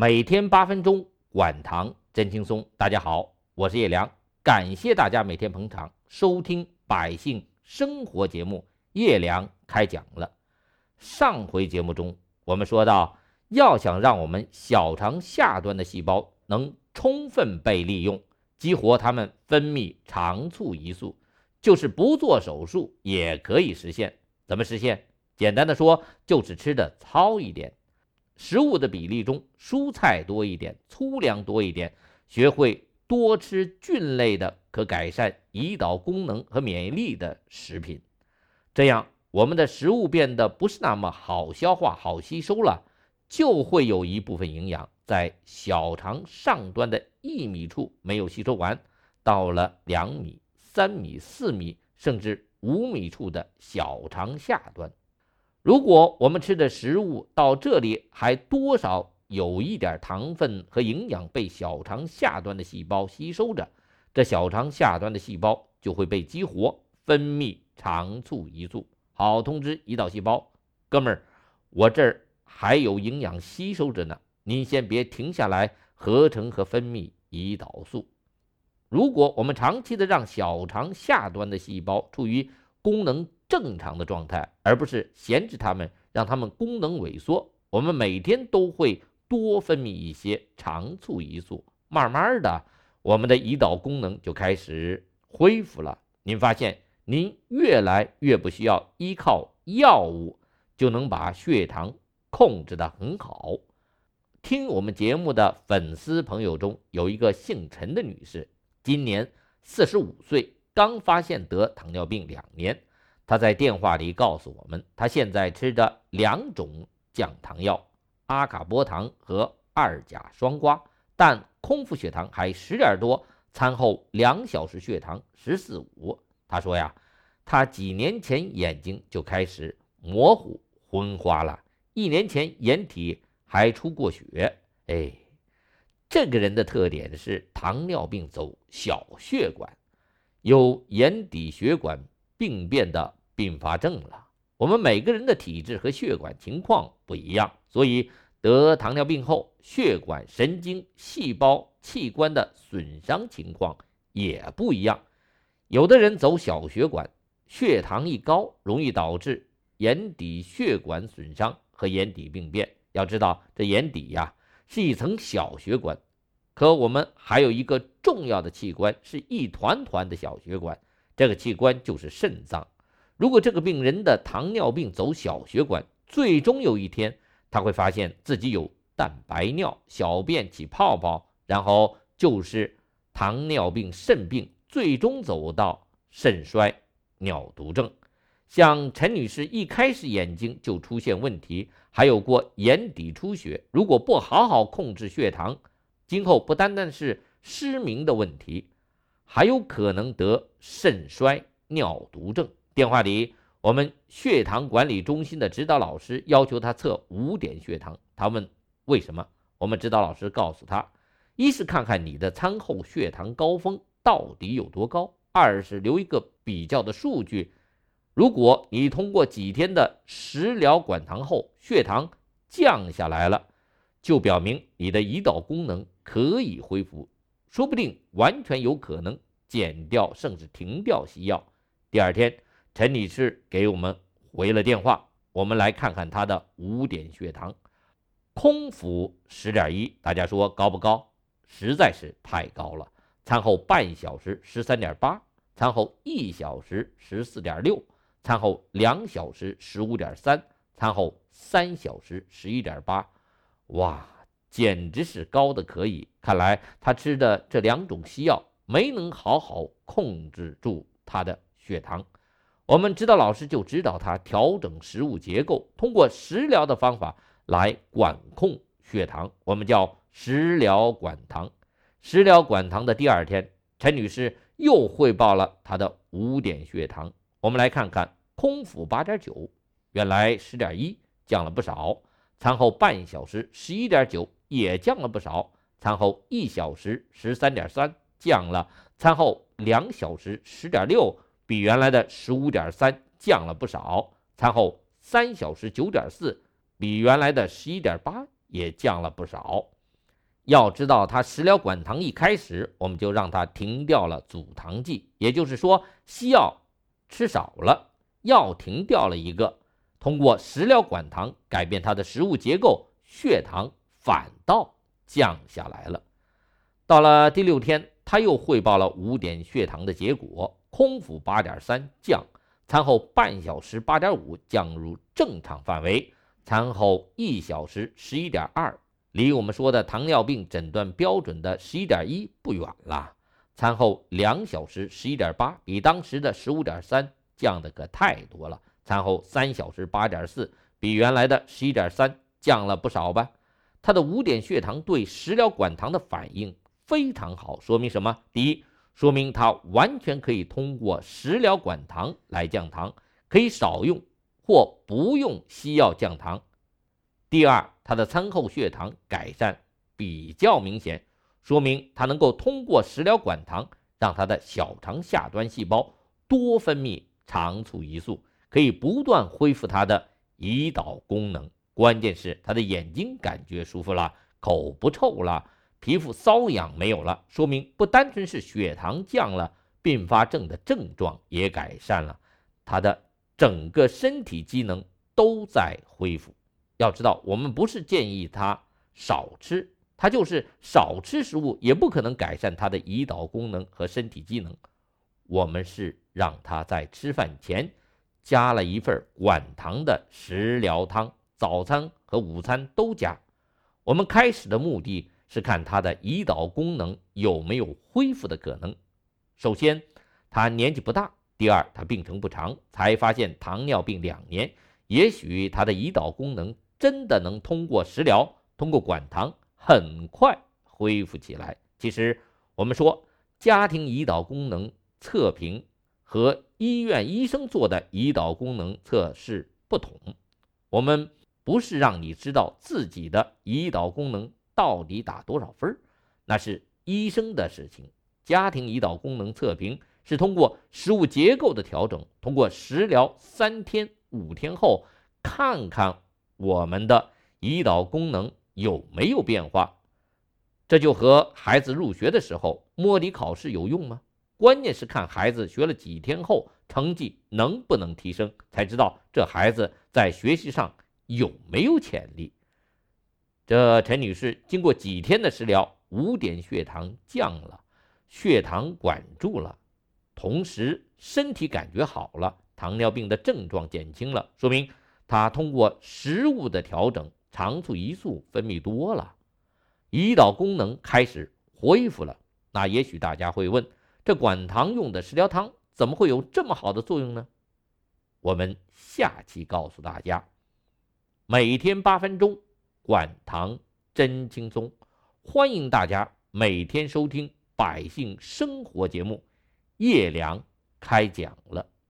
每天八分钟，管糖真轻松。大家好，我是叶良，感谢大家每天捧场收听百姓生活节目。叶良开讲了。上回节目中，我们说到，要想让我们小肠下端的细胞能充分被利用，激活它们分泌肠促胰素，就是不做手术也可以实现。怎么实现？简单的说，就是吃的糙一点，食物的比例中蔬菜多一点，粗粮多一点，学会多吃菌类的可改善胰岛功能和免疫力的食品，这样我们的食物变得不是那么好消化、好吸收了，就会有一部分营养在小肠上端的一米处没有吸收完，到了两米、三米、四米，甚至五米处的小肠下端。如果我们吃的食物到这里还多少有一点糖分和营养被小肠下端的细胞吸收着，这小肠下端的细胞就会被激活，分泌肠促胰素，好通知胰岛细胞：哥们儿，我这儿还有营养吸收着呢，您先别停下来合成和分泌胰岛素。如果我们长期的让小肠下端的细胞处于功能，正常的状态，而不是闲置它们，让它们功能萎缩。我们每天都会多分泌一些肠促胰素，慢慢的，我们的胰岛功能就开始恢复了。您发现，您越来越不需要依靠药物就能把血糖控制得很好。听我们节目的粉丝朋友中有一个姓陈的女士，今年四十五岁，刚发现得糖尿病两年。他在电话里告诉我们，他现在吃着两种降糖药，阿卡波糖和二甲双胍，但空腹血糖还十点多，餐后两小时血糖十四五。他说呀，他几年前眼睛就开始模糊昏花了，一年前眼底还出过血。哎，这个人的特点是糖尿病走小血管，有眼底血管病变的。并发症了。我们每个人的体质和血管情况不一样，所以得糖尿病后，血管、神经、细胞、器官的损伤情况也不一样。有的人走小血管，血糖一高，容易导致眼底血管损伤和眼底病变。要知道，这眼底呀是一层小血管，可我们还有一个重要的器官，是一团团的小血管，这个器官就是肾脏。如果这个病人的糖尿病走小血管，最终有一天他会发现自己有蛋白尿、小便起泡泡，然后就是糖尿病肾病，最终走到肾衰、尿毒症。像陈女士一开始眼睛就出现问题，还有过眼底出血，如果不好好控制血糖，今后不单单是失明的问题，还有可能得肾衰、尿毒症。电话里，我们血糖管理中心的指导老师要求他测五点血糖。他问为什么？我们指导老师告诉他：一是看看你的餐后血糖高峰到底有多高；二是留一个比较的数据。如果你通过几天的食疗管糖后血糖降下来了，就表明你的胰岛功能可以恢复，说不定完全有可能减掉甚至停掉西药。第二天。陈女士给我们回了电话，我们来看看她的五点血糖，空腹十点一，大家说高不高？实在是太高了。餐后半小时十三点八，餐后一小时十四点六，餐后两小时十五点三，餐后三小时十一点八，哇，简直是高的可以。看来她吃的这两种西药没能好好控制住她的血糖。我们指导老师就指导他调整食物结构，通过食疗的方法来管控血糖，我们叫食疗管糖。食疗管糖的第二天，陈女士又汇报了她的五点血糖。我们来看看，空腹八点九，原来十点一，降了不少。餐后半小时十一点九，也降了不少。餐后一小时十三点三，降了。餐后两小时十点六。比原来的十五点三降了不少，餐后三小时九点四，比原来的十一点八也降了不少。要知道，他食疗管糖一开始，我们就让他停掉了阻糖剂，也就是说，西药吃少了，药停掉了一个。通过食疗管糖改变他的食物结构，血糖反倒降下来了。到了第六天，他又汇报了五点血糖的结果：空腹八点三降，餐后半小时八点五降入正常范围，餐后一小时十一点二，离我们说的糖尿病诊断标准的十一点一不远了。餐后两小时十一点八，比当时的十五点三降的可太多了。餐后三小时八点四，比原来的十一点三降了不少吧？他的五点血糖对食疗管糖的反应非常好，说明什么？第一，说明他完全可以通过食疗管糖来降糖，可以少用或不用西药降糖。第二，他的餐后血糖改善比较明显，说明他能够通过食疗管糖让他的小肠下端细胞多分泌肠促胰素。可以不断恢复他的胰岛功能，关键是他的眼睛感觉舒服了，口不臭了，皮肤瘙痒没有了，说明不单纯是血糖降了，并发症的症状也改善了，他的整个身体机能都在恢复。要知道，我们不是建议他少吃，他就是少吃食物也不可能改善他的胰岛功能和身体机能，我们是让他在吃饭前。加了一份管糖的食疗汤，早餐和午餐都加。我们开始的目的是看他的胰岛功能有没有恢复的可能。首先，他年纪不大；第二，他病程不长，才发现糖尿病两年，也许他的胰岛功能真的能通过食疗、通过管糖很快恢复起来。其实，我们说家庭胰岛功能测评。和医院医生做的胰岛功能测试不同，我们不是让你知道自己的胰岛功能到底打多少分那是医生的事情。家庭胰岛功能测评是通过食物结构的调整，通过食疗三天、五天后，看看我们的胰岛功能有没有变化。这就和孩子入学的时候摸底考试有用吗？关键是看孩子学了几天后成绩能不能提升，才知道这孩子在学习上有没有潜力。这陈女士经过几天的食疗，五点血糖降了，血糖管住了，同时身体感觉好了，糖尿病的症状减轻了，说明她通过食物的调整，肠促胰素分泌多了，胰岛功能开始恢复了。那也许大家会问。这管糖用的食疗汤怎么会有这么好的作用呢？我们下期告诉大家。每天八分钟，管唐真轻松。欢迎大家每天收听《百姓生活》节目，叶良开讲了。